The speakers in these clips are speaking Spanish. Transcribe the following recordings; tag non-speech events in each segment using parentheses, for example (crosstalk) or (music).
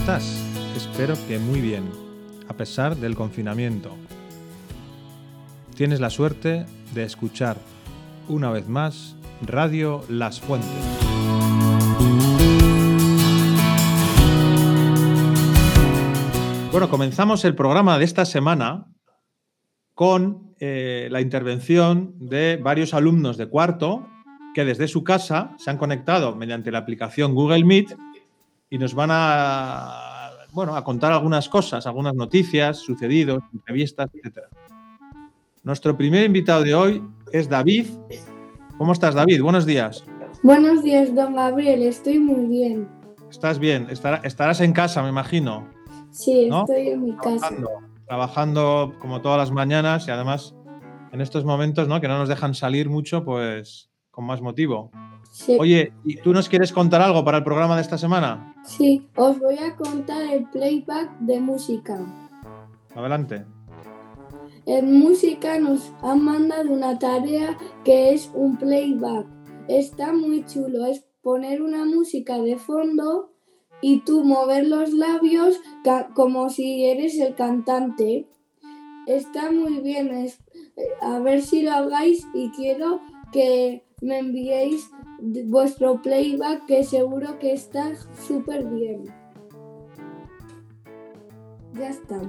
estás? Espero que muy bien, a pesar del confinamiento. Tienes la suerte de escuchar una vez más Radio Las Fuentes. Bueno, comenzamos el programa de esta semana con eh, la intervención de varios alumnos de cuarto que desde su casa se han conectado mediante la aplicación Google Meet y nos van a, bueno, a contar algunas cosas, algunas noticias, sucedidos, entrevistas, etc. Nuestro primer invitado de hoy es David. ¿Cómo estás, David? Buenos días. Buenos días, don Gabriel. Estoy muy bien. ¿Estás bien? estarás en casa, me imagino. Sí, estoy en mi casa. Trabajando como todas las mañanas y además en estos momentos ¿no? que no nos dejan salir mucho, pues con más motivo. Oye, ¿y tú nos quieres contar algo para el programa de esta semana? Sí, os voy a contar el playback de música. Adelante. En música nos han mandado una tarea que es un playback. Está muy chulo, es poner una música de fondo y tú mover los labios como si eres el cantante. Está muy bien, es, eh, a ver si lo hagáis y quiero que me enviéis vuestro playback que seguro que está súper bien. Ya está.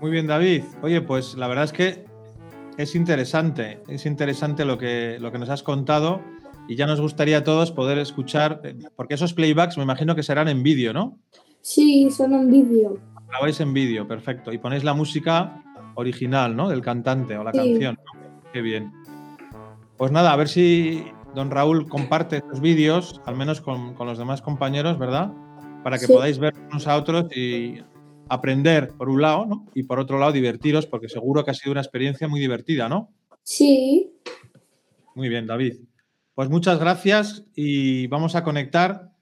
Muy bien, David. Oye, pues la verdad es que es interesante, es interesante lo que, lo que nos has contado y ya nos gustaría a todos poder escuchar, porque esos playbacks me imagino que serán en vídeo, ¿no? Sí, son en vídeo. Grabáis en vídeo, perfecto. Y ponéis la música original, ¿no? Del cantante o la canción. Qué bien. Pues nada, a ver si don Raúl comparte estos vídeos, al menos con, los demás compañeros, ¿verdad? Para que podáis ver unos a otros y aprender por un lado, ¿no? Y por otro lado divertiros, porque seguro que ha sido una experiencia muy divertida, ¿no? Sí. Muy bien, David. Pues muchas gracias y vamos a conectar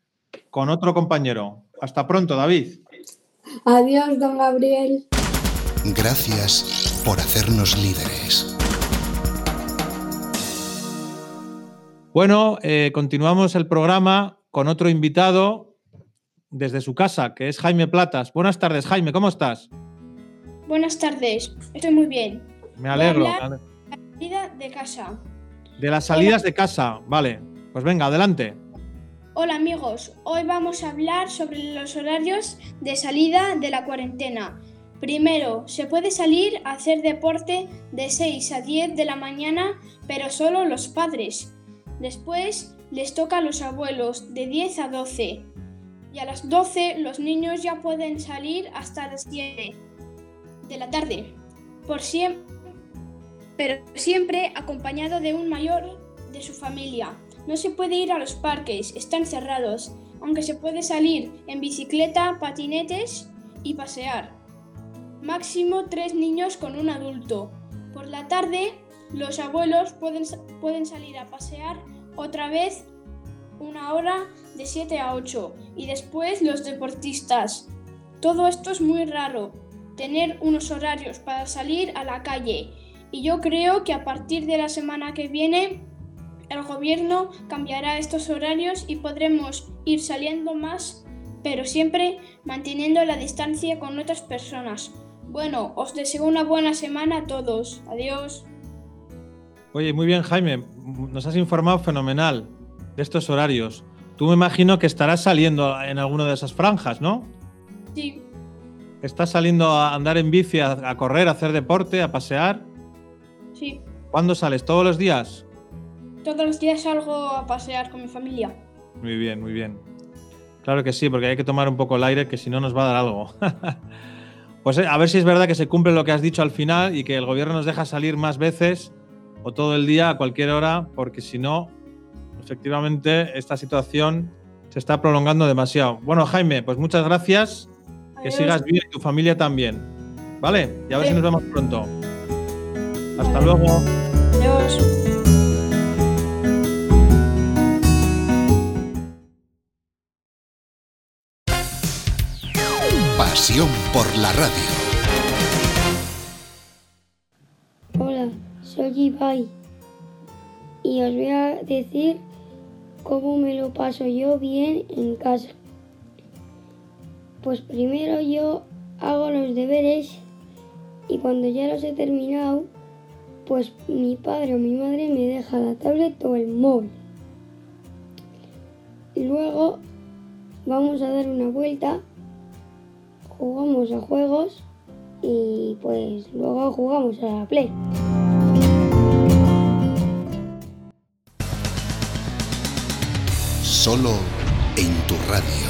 con otro compañero. Hasta pronto, David. Adiós, don Gabriel. Gracias por hacernos líderes. Bueno, eh, continuamos el programa con otro invitado desde su casa, que es Jaime Platas. Buenas tardes, Jaime, ¿cómo estás? Buenas tardes, estoy muy bien. Me alegro. De la salida de casa. De las salidas de casa, vale. Pues venga, adelante. Hola amigos, hoy vamos a hablar sobre los horarios de salida de la cuarentena. Primero, se puede salir a hacer deporte de 6 a 10 de la mañana, pero solo los padres. Después les toca a los abuelos de 10 a 12 y a las 12 los niños ya pueden salir hasta las 7 de la tarde, por siempre, pero siempre acompañado de un mayor de su familia. No se puede ir a los parques, están cerrados, aunque se puede salir en bicicleta, patinetes y pasear. Máximo tres niños con un adulto. Por la tarde los abuelos pueden, pueden salir a pasear otra vez una hora de 7 a 8 y después los deportistas. Todo esto es muy raro, tener unos horarios para salir a la calle y yo creo que a partir de la semana que viene el gobierno cambiará estos horarios y podremos ir saliendo más, pero siempre manteniendo la distancia con otras personas. Bueno, os deseo una buena semana a todos. Adiós. Oye, muy bien, Jaime. Nos has informado fenomenal de estos horarios. Tú me imagino que estarás saliendo en alguna de esas franjas, ¿no? Sí. ¿Estás saliendo a andar en bici, a, correr, a hacer deporte, a pasear? Sí. ¿Cuándo sales? ¿Todos los días? Todos los días salgo a pasear con mi familia. Muy bien, muy bien. Claro que sí, porque hay que tomar un poco el aire, que si no nos va a dar algo. (laughs) pues eh, a ver si es verdad que se cumple lo que has dicho al final y que el gobierno nos deja salir más veces o todo el día a cualquier hora, porque si no, efectivamente, esta situación se está prolongando demasiado. Bueno, Jaime, pues muchas gracias. Que sigas bien y tu familia también. ¿Vale? Y a ver si nos vemos pronto. Hasta luego. Adiós. Pasión por la radio. Soy Ibai y os voy a decir cómo me lo paso yo bien en casa. Pues primero yo hago los deberes y cuando ya los he terminado, pues mi padre o mi madre me deja la tablet o el móvil. Luego vamos a dar una vuelta, jugamos a juegos y pues luego jugamos a la Play. Solo en tu radio.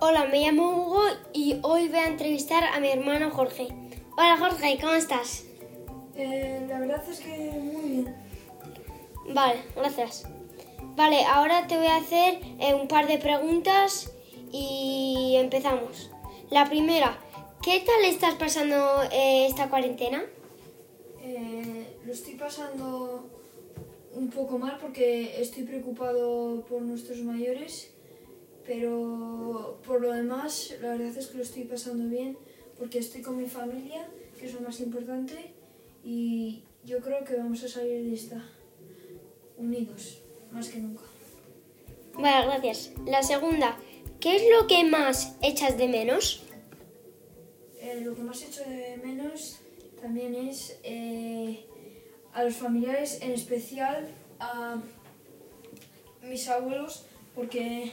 Hola, me llamo Hugo y hoy voy a entrevistar a mi hermano Jorge. Hola Jorge, ¿cómo estás? Eh, la verdad es que muy bien. Vale, gracias. Vale, ahora te voy a hacer eh, un par de preguntas y empezamos. La primera, ¿qué tal estás pasando eh, esta cuarentena? Estoy pasando un poco mal porque estoy preocupado por nuestros mayores, pero por lo demás la verdad es que lo estoy pasando bien porque estoy con mi familia, que es lo más importante, y yo creo que vamos a salir de esta unidos, más que nunca. Vale, gracias. La segunda, ¿qué es lo que más echas de menos? Eh, lo que más echo de menos también es eh, a los familiares, en especial a mis abuelos, porque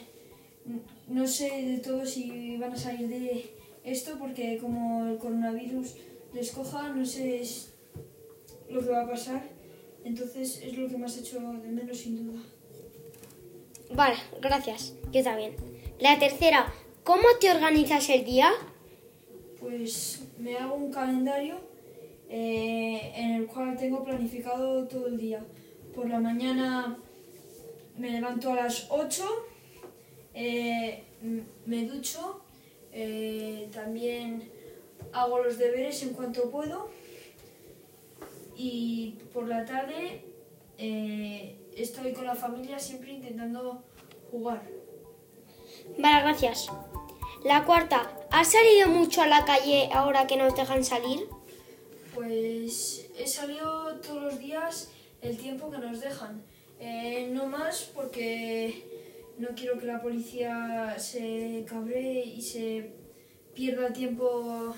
no sé de todo si van a salir de esto, porque como el coronavirus les coja, no sé es lo que va a pasar. Entonces es lo que más echo de menos sin duda. Vale, gracias. Yo también. La tercera, ¿cómo te organizas el día? Pues me hago un calendario eh, en el cual tengo planificado todo el día. Por la mañana me levanto a las 8, eh, me ducho, eh, también hago los deberes en cuanto puedo y por la tarde estoy con la familia siempre intentando jugar. Vale, gracias. La cuarta, ¿has salido mucho a la calle ahora que nos dejan salir? Pues he salido todos los días el tiempo que nos dejan. Eh, no más porque no quiero que la policía se cabree y se pierda tiempo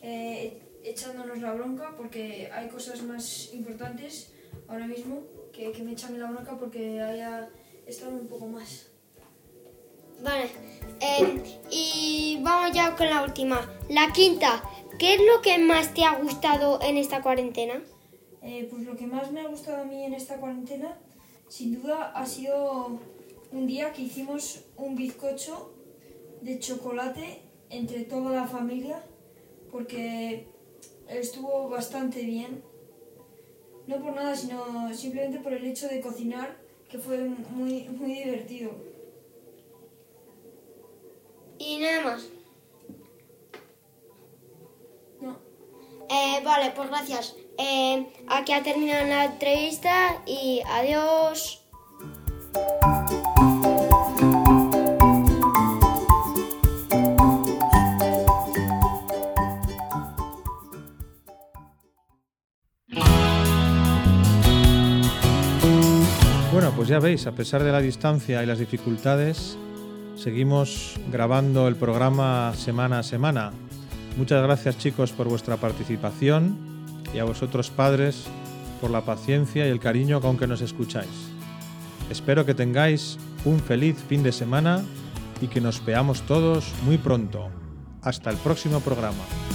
eh, echándonos la bronca porque hay cosas más importantes ahora mismo que, que me echan la bronca porque haya estado un poco más. Vale. eh, y vamos ya con la última. La quinta, ¿qué es lo que más te ha gustado en esta cuarentena? Eh, pues lo que más me ha gustado a mí en esta cuarentena, sin duda, ha sido un día que hicimos un bizcocho de chocolate entre toda la familia, porque estuvo bastante bien. No por nada, sino simplemente por el hecho de cocinar, que fue muy, muy divertido. Y nada más. Vale, pues gracias. Eh, aquí ha terminado la entrevista y adiós. Bueno, pues ya veis, a pesar de la distancia y las dificultades, seguimos grabando el programa semana a semana. Muchas gracias chicos por vuestra participación y a vosotros padres por la paciencia y el cariño con que nos escucháis. Espero que tengáis un feliz fin de semana y que nos veamos todos muy pronto. Hasta el próximo programa.